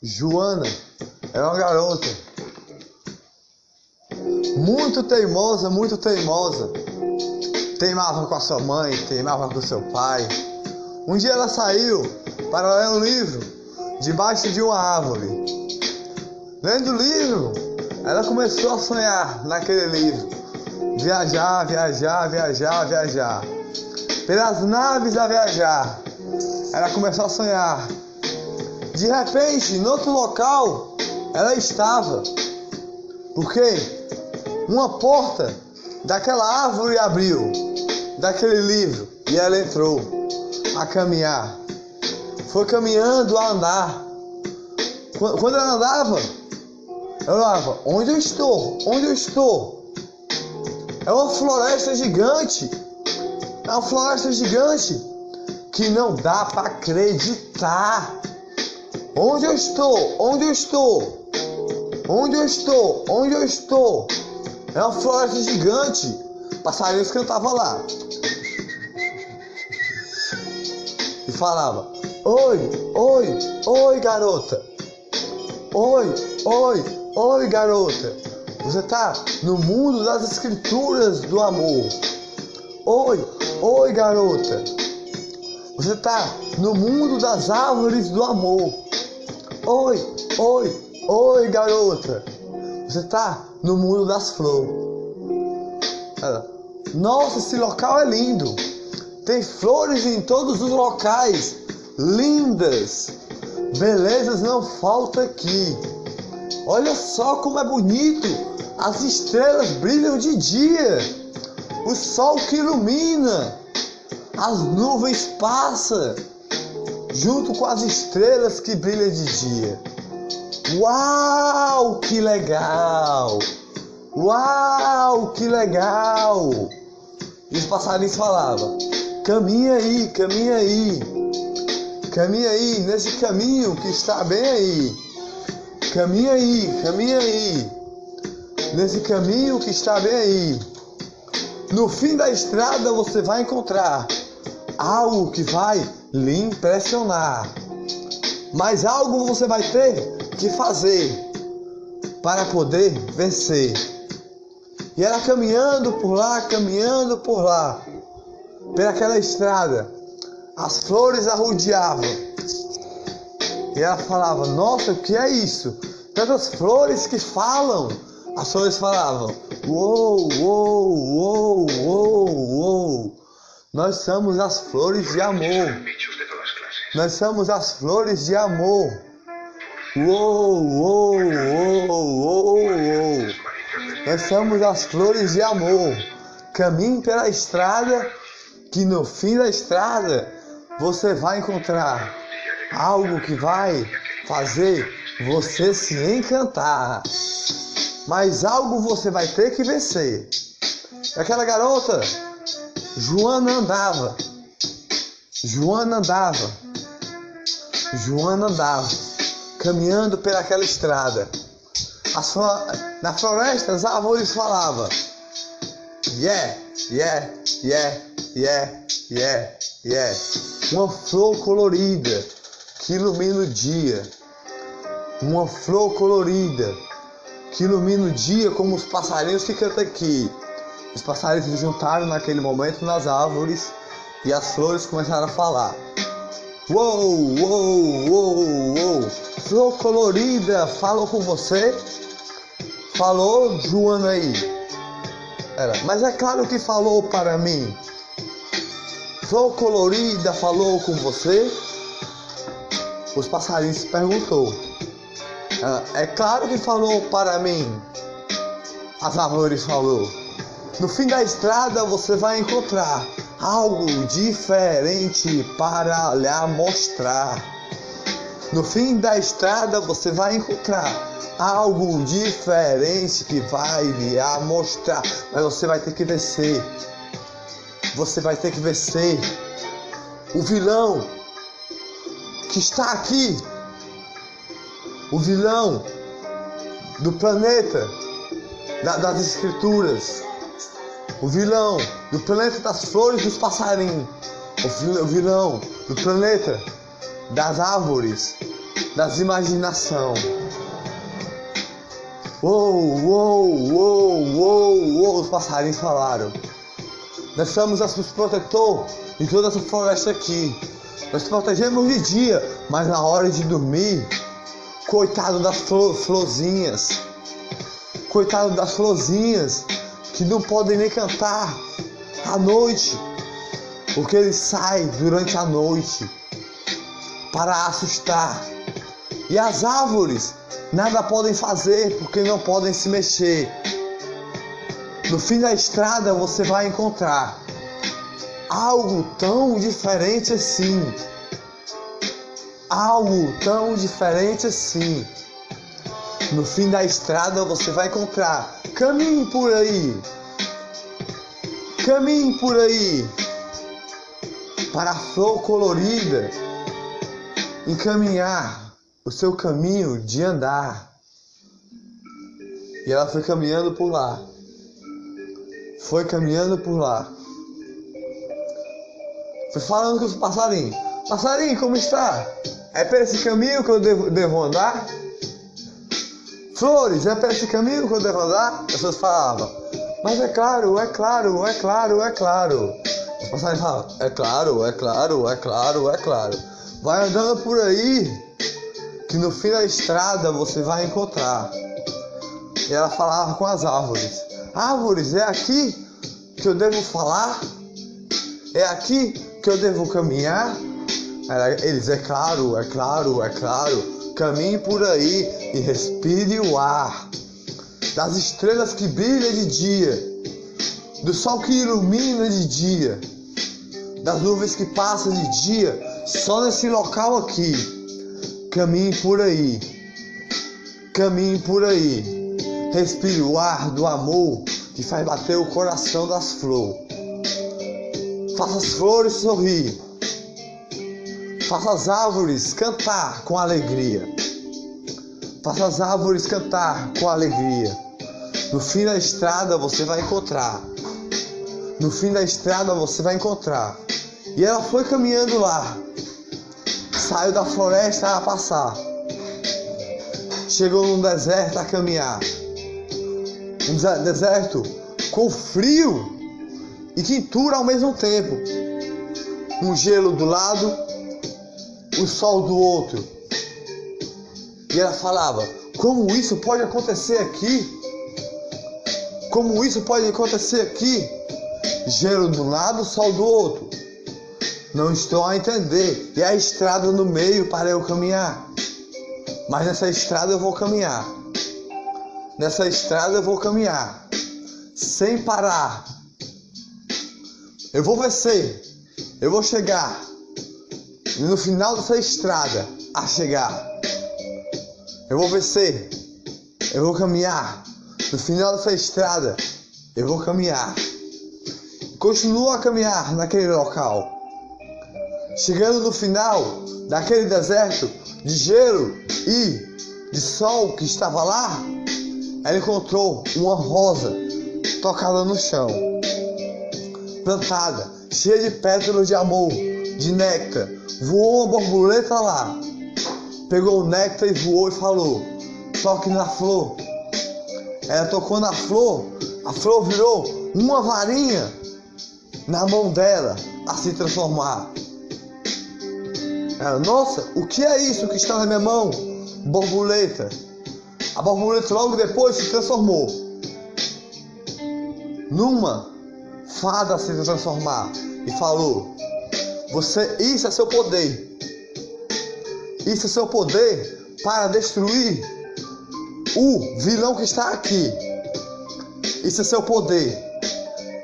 Joana era uma garota muito teimosa, muito teimosa. Teimava com a sua mãe, teimava com o seu pai. Um dia ela saiu para ler um livro debaixo de uma árvore. Lendo o livro, ela começou a sonhar naquele livro. Viajar, viajar, viajar, viajar. Pelas naves a viajar. Ela começou a sonhar. De repente, em outro local, ela estava. Porque uma porta daquela árvore abriu, daquele livro, e ela entrou a caminhar. Foi caminhando a andar. Quando ela andava, ela olhava: onde eu estou? Onde eu estou? É uma floresta gigante. É uma floresta gigante que não dá para acreditar. Onde eu estou? Onde eu estou? Onde eu estou? Onde eu estou? É uma floresta gigante. Passarinhos cantavam lá. E falava: Oi, oi, oi, garota. Oi, oi, oi, garota. Você tá no mundo das escrituras do amor. Oi, oi, garota. Você tá no mundo das árvores do amor. Oi, oi, oi, garota. Você tá no mundo das flores. Nossa, esse local é lindo. Tem flores em todos os locais. Lindas. Belezas não falta aqui. Olha só como é bonito. As estrelas brilham de dia. O sol que ilumina. As nuvens passam junto com as estrelas que brilham de dia. Uau, que legal! Uau, que legal! E os passarinhos falavam: caminha aí, caminha aí, caminha aí, nesse caminho que está bem aí, caminha aí, caminha aí, nesse caminho que está bem aí. No fim da estrada você vai encontrar algo que vai lhe impressionar, mas algo você vai ter que fazer para poder vencer. E ela caminhando por lá, caminhando por lá, pelaquela estrada, as flores a rodeavam. E ela falava: Nossa, o que é isso? Tantas flores que falam. As flores falavam: Uou, uou, uou, uou, uou. Nós somos as flores de amor. Nós somos as flores de amor. Uou, uou, uou, uou, uou. Nós somos as flores de amor. Caminhe pela estrada, que no fim da estrada você vai encontrar algo que vai fazer você se encantar. Mas algo você vai ter que vencer. Aquela garota, Joana andava. Joana andava. Joana andava caminhando pelaquela estrada. na floresta as árvores falavam: Yeah, yeah, yeah, yeah, yeah, yeah. Uma flor colorida que ilumina o dia. Uma flor colorida que ilumina o dia como os passarinhos que cantam aqui. Os passarinhos se juntaram naquele momento nas árvores e as flores começaram a falar. Uou, uou, uou, uou. Flor colorida, falou com você? Falou, Joana aí. Era, mas é claro que falou para mim. Flor colorida falou com você? Os passarinhos perguntou. Ela, é claro que falou para mim. As árvores falou. No fim da estrada você vai encontrar algo diferente para lhe mostrar. No fim da estrada você vai encontrar algo diferente que vai lhe mostrar, mas você vai ter que vencer. Você vai ter que vencer o vilão que está aqui. O vilão do planeta das escrituras o vilão do planeta das flores dos passarinhos, o vilão do planeta das árvores das imaginação. Uou, uou, uou, uou, uou, os passarinhos falaram. Nós somos os protetor de toda essa floresta aqui. Nós protegemos de dia, mas na hora de dormir, coitado das flor, florzinhas, coitado das florzinhas que não podem nem cantar à noite, porque eles saem durante a noite para assustar. E as árvores nada podem fazer porque não podem se mexer. No fim da estrada você vai encontrar algo tão diferente assim. Algo tão diferente assim. No fim da estrada você vai encontrar. Caminhe por aí. Caminhe por aí. Para a flor colorida encaminhar o seu caminho de andar. E ela foi caminhando por lá. Foi caminhando por lá. Foi falando com os passarinhos. Passarinho, como está? É para esse caminho que eu devo, devo andar? Flores, é para esse caminho que eu andar? As pessoas falavam. Mas é claro, é claro, é claro, é claro. Os passarinhos falavam. É claro, é claro, é claro, é claro. Vai andando por aí que no fim da estrada você vai encontrar. E ela falava com as árvores: Árvores, é aqui que eu devo falar? É aqui que eu devo caminhar? Eles, é claro, é claro, é claro. Caminhe por aí e respire o ar das estrelas que brilham de dia, do sol que ilumina de dia, das nuvens que passam de dia, só nesse local aqui Caminhe por aí. Caminhe por aí. Respire o ar do amor que faz bater o coração das flores. Faça as flores sorrir. Faça as árvores cantar com alegria. Faça as árvores cantar com alegria. No fim da estrada você vai encontrar. No fim da estrada você vai encontrar. E ela foi caminhando lá saiu da floresta a passar. Chegou num deserto a caminhar. Um deserto com frio e quintura ao mesmo tempo. Um gelo do lado, o sol do outro. E ela falava: Como isso pode acontecer aqui? Como isso pode acontecer aqui? Gelo do lado, sol do outro. Não estou a entender. E a estrada no meio para eu caminhar. Mas nessa estrada eu vou caminhar. Nessa estrada eu vou caminhar. Sem parar. Eu vou vencer. Eu vou chegar. No final dessa estrada, a chegar. Eu vou vencer. Eu vou caminhar. No final dessa estrada, eu vou caminhar. Continuo a caminhar naquele local. Chegando no final daquele deserto de gelo e de sol que estava lá, ela encontrou uma rosa tocada no chão, plantada, cheia de pétalas de amor, de néctar. Voou uma borboleta lá, pegou o néctar e voou e falou: Toque na flor. Ela tocou na flor, a flor virou uma varinha na mão dela a se transformar. Ela, nossa, o que é isso que está na minha mão? Borboleta. A borboleta logo depois se transformou numa fada se transformar e falou: Você, isso é seu poder. Isso é seu poder para destruir o vilão que está aqui. Isso é seu poder.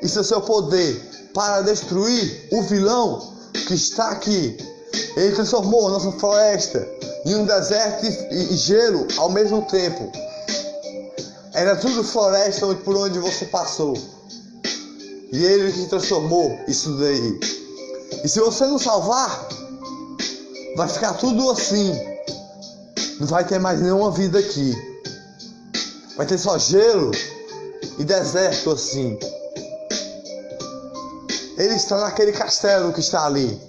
Isso é seu poder para destruir o vilão que está aqui. Ele transformou nossa floresta em um deserto e gelo ao mesmo tempo. Era tudo floresta por onde você passou. E ele que transformou isso daí. E se você não salvar, vai ficar tudo assim. Não vai ter mais nenhuma vida aqui. Vai ter só gelo e deserto assim. Ele está naquele castelo que está ali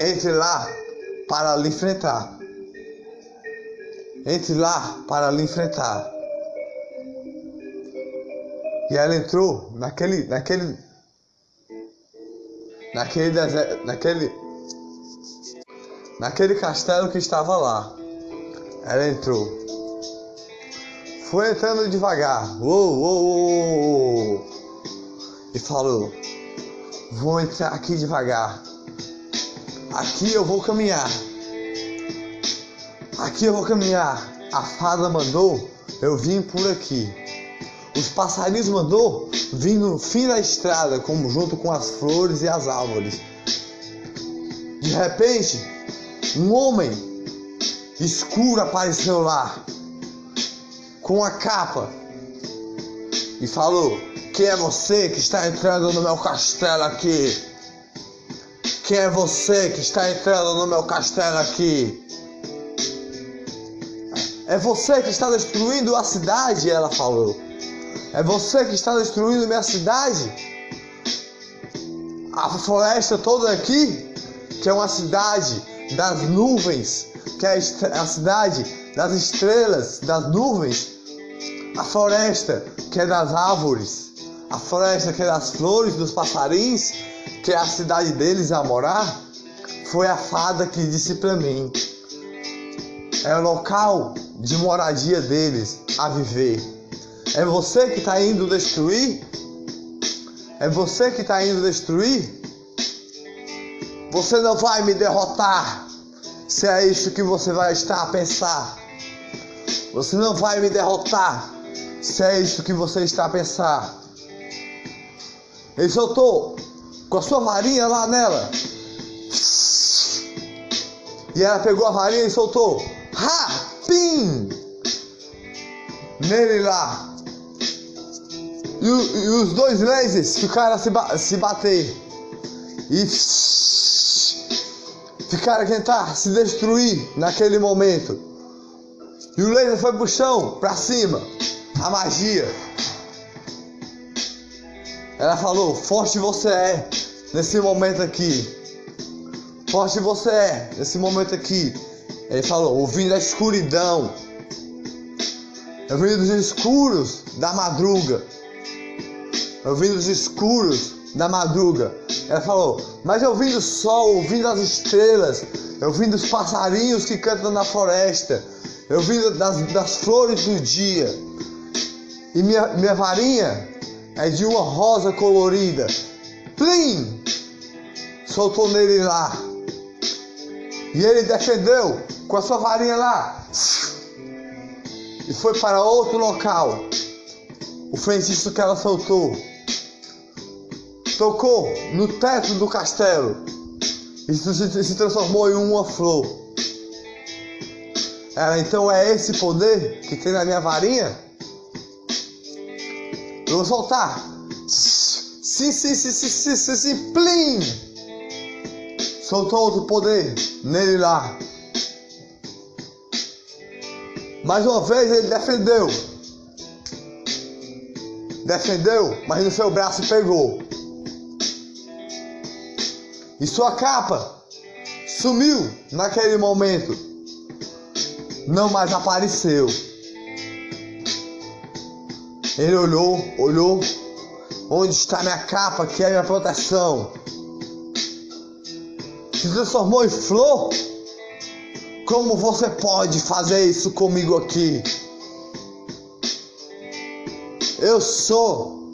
entre lá para lhe enfrentar. entre lá para lhe enfrentar. E ela entrou naquele, naquele, naquele deserto, naquele, naquele castelo que estava lá. Ela entrou. Foi entrando devagar. Uou, uou, uou, E falou: Vou entrar aqui devagar. Aqui eu vou caminhar. Aqui eu vou caminhar. A fada mandou eu vim por aqui. Os passarinhos mandou vim no fim da estrada, como junto com as flores e as árvores. De repente, um homem escuro apareceu lá, com a capa, e falou: Quem é você que está entrando no meu castelo aqui? Quem é você que está entrando no meu castelo aqui? É você que está destruindo a cidade, ela falou. É você que está destruindo minha cidade. A floresta toda aqui, que é uma cidade das nuvens, que é a cidade das estrelas, das nuvens. A floresta que é das árvores, a floresta que é das flores, dos passarinhos, que é a cidade deles a morar. Foi a fada que disse para mim: é o local de moradia deles a viver. É você que está indo destruir? É você que está indo destruir? Você não vai me derrotar se é isso que você vai estar a pensar. Você não vai me derrotar se é isso que você está a pensar. Ele soltou com a sua varinha lá nela. E ela pegou a varinha e soltou. Ha! Pim! Nele lá. E, e os dois lasers ficaram a se, ba se bater. E ficaram a tentar se destruir naquele momento. E o laser foi pro chão, pra cima. A magia. Ela falou: Forte você é nesse momento aqui. Forte você é nesse momento aqui. Ele falou: ouvindo a escuridão. Eu vim dos escuros da madruga. Eu vim dos escuros da madruga. Ela falou: Mas eu vim do sol, eu vim das estrelas. Eu vim dos passarinhos que cantam na floresta. Eu vim das, das flores do dia. E minha, minha varinha é de uma rosa colorida. Plim! Soltou nele lá. E ele defendeu com a sua varinha lá e foi para outro local. O feitiço que ela soltou tocou no teto do castelo e se transformou em uma flor. Ela então é esse poder que tem na minha varinha? Eu vou soltar. Sim, sim, sim, sim, sim, sim, sim, plim! Soltou outro poder nele lá. Mais uma vez ele defendeu. Defendeu, mas no seu braço pegou. E sua capa sumiu naquele momento. Não mais apareceu. Ele olhou, olhou. Onde está minha capa, que é minha proteção? Se transformou em flor? Como você pode fazer isso comigo aqui? Eu sou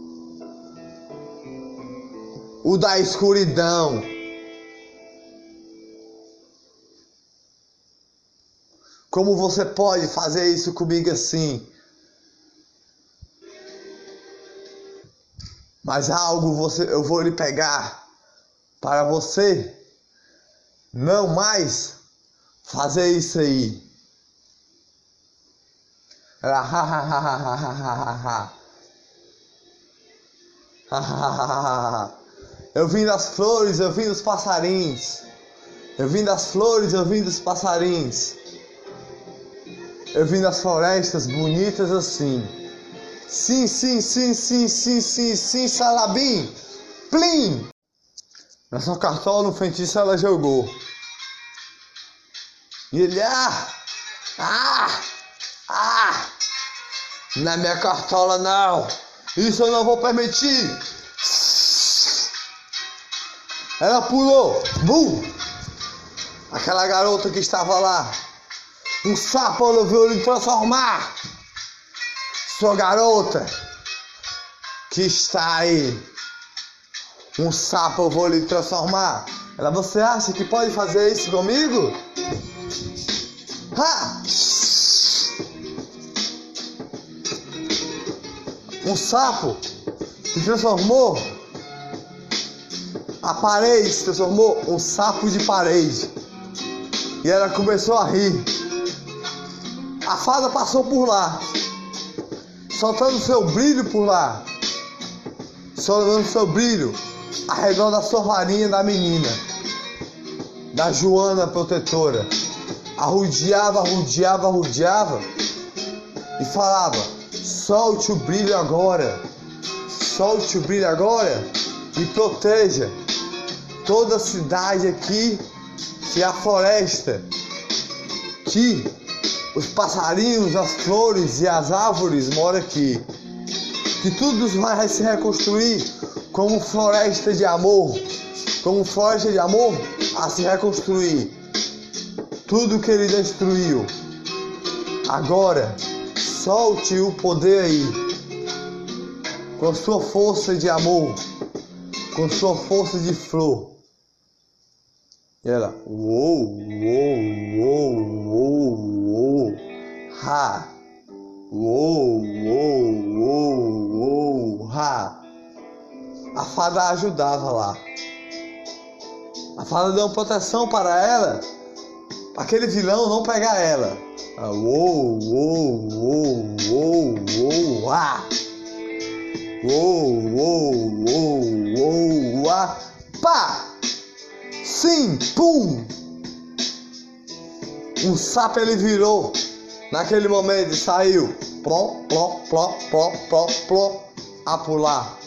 o da escuridão. Como você pode fazer isso comigo assim? Mas algo você, eu vou lhe pegar para você não mais fazer isso aí. Eu vim das flores, eu vim dos passarinhos. Eu vim das flores, eu vim dos passarinhos. Eu vim das florestas bonitas assim. Sim, sim, sim, sim, sim, sim, sim, salabim. Plim! Na sua cartola no feitiço ela jogou. E ele, ah, ah, Ah! Na minha cartola não! Isso eu não vou permitir! Ela pulou! Bum! Aquela garota que estava lá. Um sapo resolveu lhe transformar. Sua garota que está aí. Um sapo eu vou lhe transformar. Ela, você acha que pode fazer isso comigo? Ha! Um sapo se transformou. A parede se transformou um sapo de parede. E ela começou a rir. A fada passou por lá, soltando seu brilho por lá, soltando seu brilho arredor da sua varinha da menina, da Joana protetora. Arrudeava, arrudeava, arrudeava e falava: solte o brilho agora, solte o brilho agora e proteja toda a cidade aqui que é a floresta, que os passarinhos, as flores e as árvores moram aqui. Que tudo vai se reconstruir como floresta de amor, como floresta de amor a se reconstruir. Tudo que ele destruiu. Agora, solte o poder aí, com sua força de amor, com sua força de flor. E ela, uou, uou, uou, uou, ha, uou, uou, uou, uou, ha. A fada ajudava lá. A fada deu proteção para ela, para aquele vilão não pegar ela. Ah, uou, uou, uou, uou, uou, ah. Uou, uou, uou, uou, ah. Pá! Sim, pum! Um sapo ele virou naquele momento saiu. Pló, pló, pló, pló, pló, pló, a pular.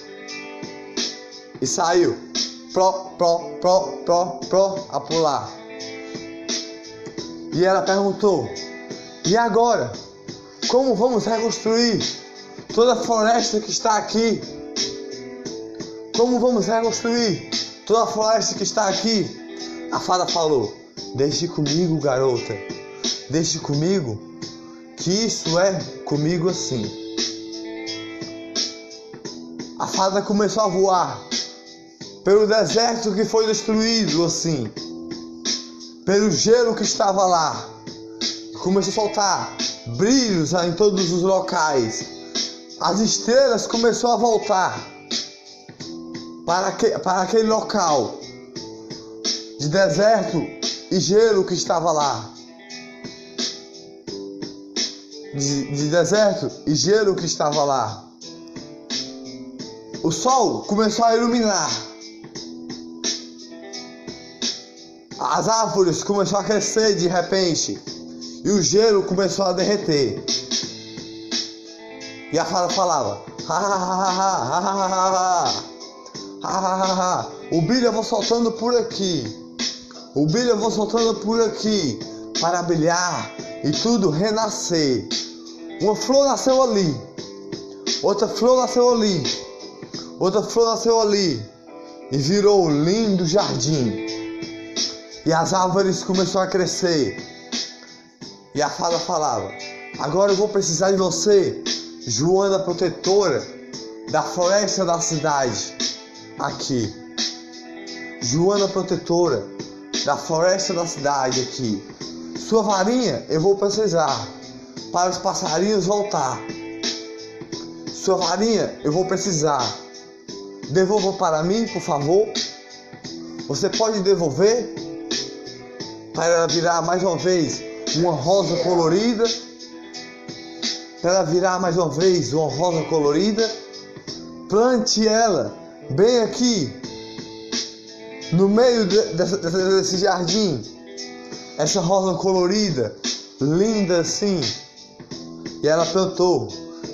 E saiu. Pló, pló, pló, pló, pló, a pular. E ela perguntou: E agora? Como vamos reconstruir toda a floresta que está aqui? Como vamos reconstruir toda a floresta que está aqui? A fada falou: Deixe comigo, garota. Deixe comigo, que isso é comigo assim. A fada começou a voar pelo deserto que foi destruído assim, pelo gelo que estava lá. Começou a soltar brilhos em todos os locais. As estrelas começou a voltar para, que, para aquele local de deserto e gelo que estava lá de, de deserto e gelo que estava lá. O sol começou a iluminar. As árvores começaram a crescer de repente. E o gelo começou a derreter. E a fala falava: ha, O brilho eu vou soltando por aqui. O brilho eu vou soltando por aqui. Para brilhar e tudo renascer. Uma flor nasceu ali, outra flor nasceu ali, outra flor nasceu ali e virou um lindo jardim. E as árvores começaram a crescer. E a fada falava: Agora eu vou precisar de você, Joana protetora da floresta da cidade. Aqui. Joana protetora da floresta da cidade aqui. Sua varinha eu vou precisar para os passarinhos voltar. Sua varinha eu vou precisar. Devolva para mim, por favor. Você pode devolver? para ela virar mais uma vez uma rosa colorida, para ela virar mais uma vez uma rosa colorida, plante ela bem aqui no meio de, desse, desse jardim, essa rosa colorida, linda assim. E ela plantou.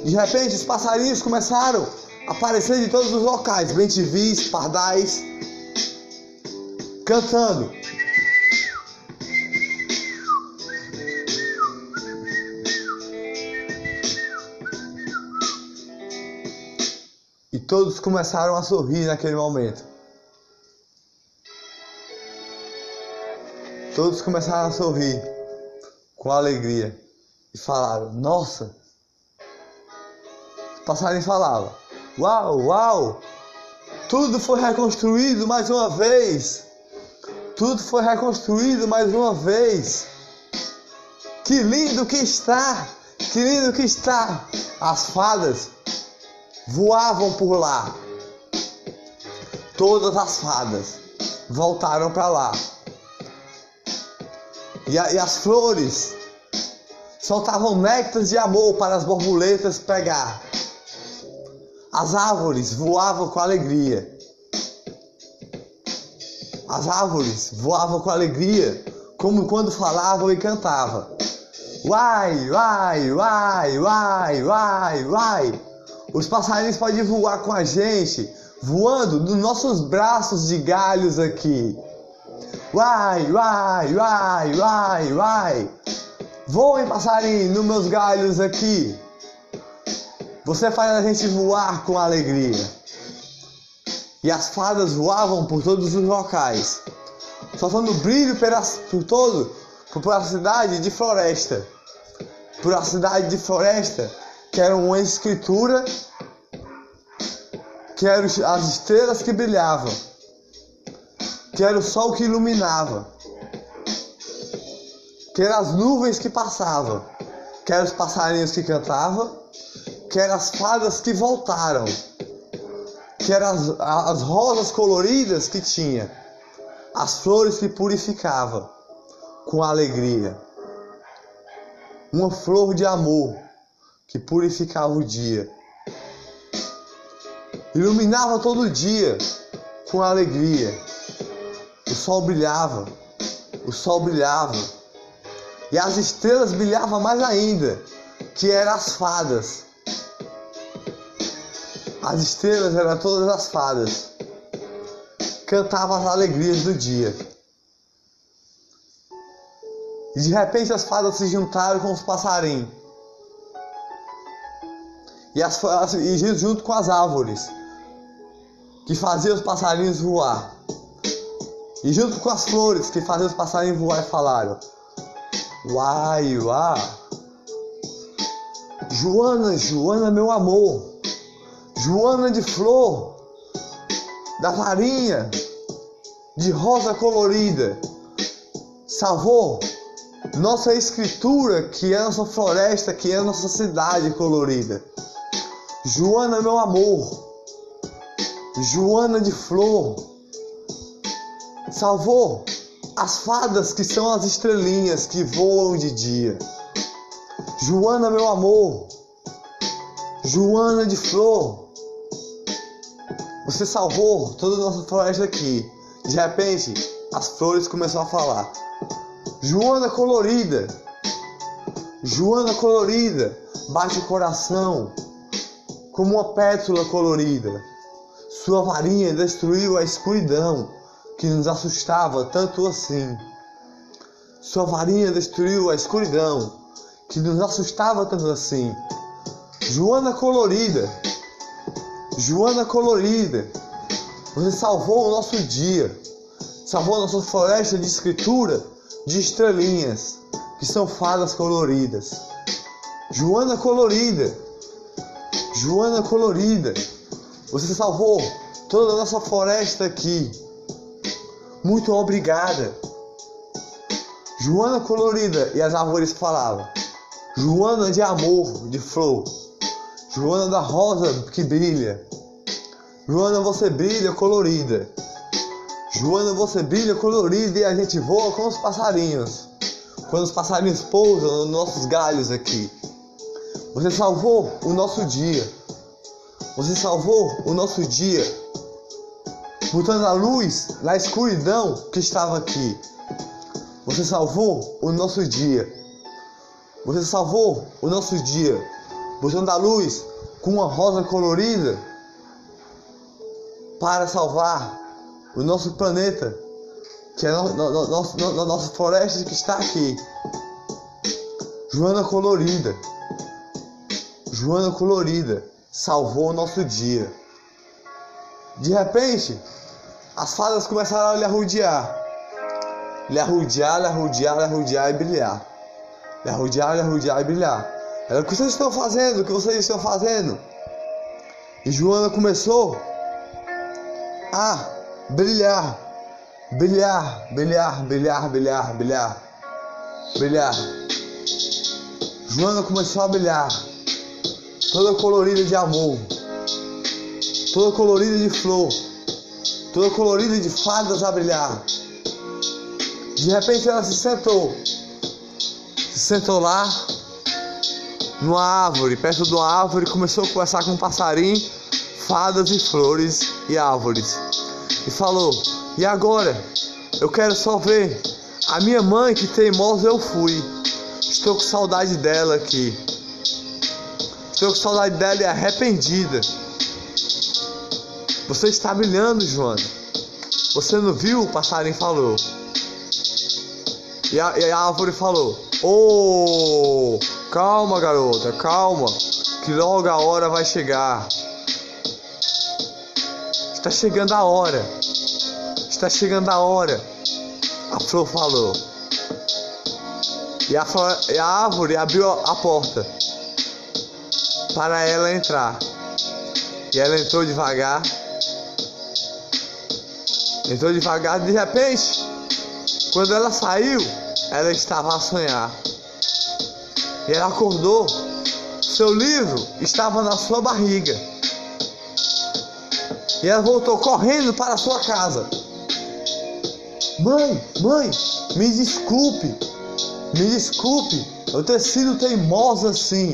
De repente, os passarinhos começaram a aparecer de todos os locais, bentivis, pardais, cantando. E todos começaram a sorrir naquele momento. Todos começaram a sorrir com alegria e falaram: Nossa! O passarinho falava: Uau, uau! Tudo foi reconstruído mais uma vez! Tudo foi reconstruído mais uma vez! Que lindo que está! Que lindo que está! As fadas voavam por lá. Todas as fadas voltaram para lá. E, a, e, as flores soltavam néctares de amor para as borboletas pegar. As árvores voavam com alegria. As árvores voavam com alegria, como quando falavam e cantavam. Uai, uai, uai, uai, uai, uai. Os passarinhos podem voar com a gente, voando nos nossos braços de galhos aqui. Uai, uai, uai, uai, uai. Voem, passarinho, nos meus galhos aqui. Você faz a gente voar com alegria. E as fadas voavam por todos os locais, soltando brilho por todo, por a cidade de floresta. Por a cidade de floresta que era uma escritura, que eram as estrelas que brilhavam, que era o sol que iluminava, que eram as nuvens que passavam, que eram os passarinhos que cantavam, que eram as fadas que voltaram, que eram as, as rosas coloridas que tinha, as flores que purificavam com alegria, uma flor de amor que purificava o dia. Iluminava todo dia com alegria. O sol brilhava, o sol brilhava. E as estrelas brilhavam mais ainda, que eram as fadas. As estrelas eram todas as fadas. Cantavam as alegrias do dia. E de repente as fadas se juntaram com os passarinhos e, as, e junto com as árvores que faziam os passarinhos voar. E junto com as flores que faziam os passarinhos voar, falaram: Uai, uai. Joana, Joana, meu amor. Joana de flor, da farinha, de rosa colorida. Salvou nossa escritura, que é nossa floresta, que é nossa cidade colorida. Joana, meu amor, Joana de flor, salvou as fadas que são as estrelinhas que voam de dia. Joana, meu amor, Joana de flor, você salvou toda a nossa floresta aqui. De repente, as flores começaram a falar. Joana colorida, Joana colorida, bate o coração como uma pétula colorida. Sua varinha destruiu a escuridão que nos assustava tanto assim. Sua varinha destruiu a escuridão que nos assustava tanto assim. Joana colorida, Joana colorida, você salvou o nosso dia, salvou a nossa floresta de escritura de estrelinhas, que são fadas coloridas. Joana colorida, Joana colorida, você salvou toda a nossa floresta aqui. Muito obrigada. Joana colorida e as árvores falavam. Joana de amor, de flor. Joana da rosa que brilha. Joana, você brilha colorida. Joana, você brilha colorida e a gente voa com os passarinhos. Quando os passarinhos pousam nos nossos galhos aqui. Você salvou o nosso dia. Você salvou o nosso dia. Botando a luz na escuridão que estava aqui. Você salvou o nosso dia. Você salvou o nosso dia. Botando a luz com uma rosa colorida para salvar o nosso planeta, que é a no, no, no, nossa floresta que está aqui. Joana colorida. Joana Colorida salvou o nosso dia. De repente, as fadas começaram a lhe arrudear. Lhe arrudear, lhe arrudear, lhe arrudear e brilhar. Lhe arrudear, lhe arrudear e brilhar. Ela, o que vocês estão fazendo? O que vocês estão fazendo? E Joana começou a brilhar, brilhar, brilhar, brilhar, brilhar, brilhar, brilhar. Joana começou a brilhar, toda colorida de amor, toda colorida de flor, toda colorida de fadas a brilhar. De repente ela se sentou, se sentou lá numa árvore, perto de uma árvore, começou a conversar com um passarinho, fadas e flores e árvores. E falou: E agora? Eu quero só ver. A minha mãe, que teimosa eu fui. Estou com saudade dela aqui. Estou com saudade dela e arrependida. Você está brilhando, Joana. Você não viu? O passarinho falou. E a, e a árvore falou: Oh, calma, garota, calma, que logo a hora vai chegar. Está chegando a hora. Está chegando a hora. A flor falou. E a, flor, e a árvore abriu a porta para ela entrar. E ela entrou devagar. Entrou devagar, de repente, quando ela saiu, ela estava a sonhar. E ela acordou. Seu livro estava na sua barriga. E ela voltou correndo para sua casa. Mãe, mãe, me desculpe. Me desculpe eu ter sido teimosa assim.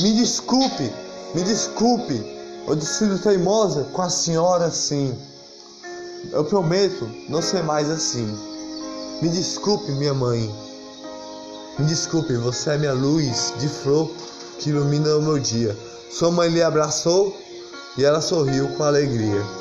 Me desculpe, me desculpe eu ter sido teimosa com a senhora assim. Eu prometo não ser mais assim. Me desculpe, minha mãe. Me desculpe, você é minha luz de flor que ilumina o meu dia. Sua mãe lhe abraçou e ela sorriu com alegria.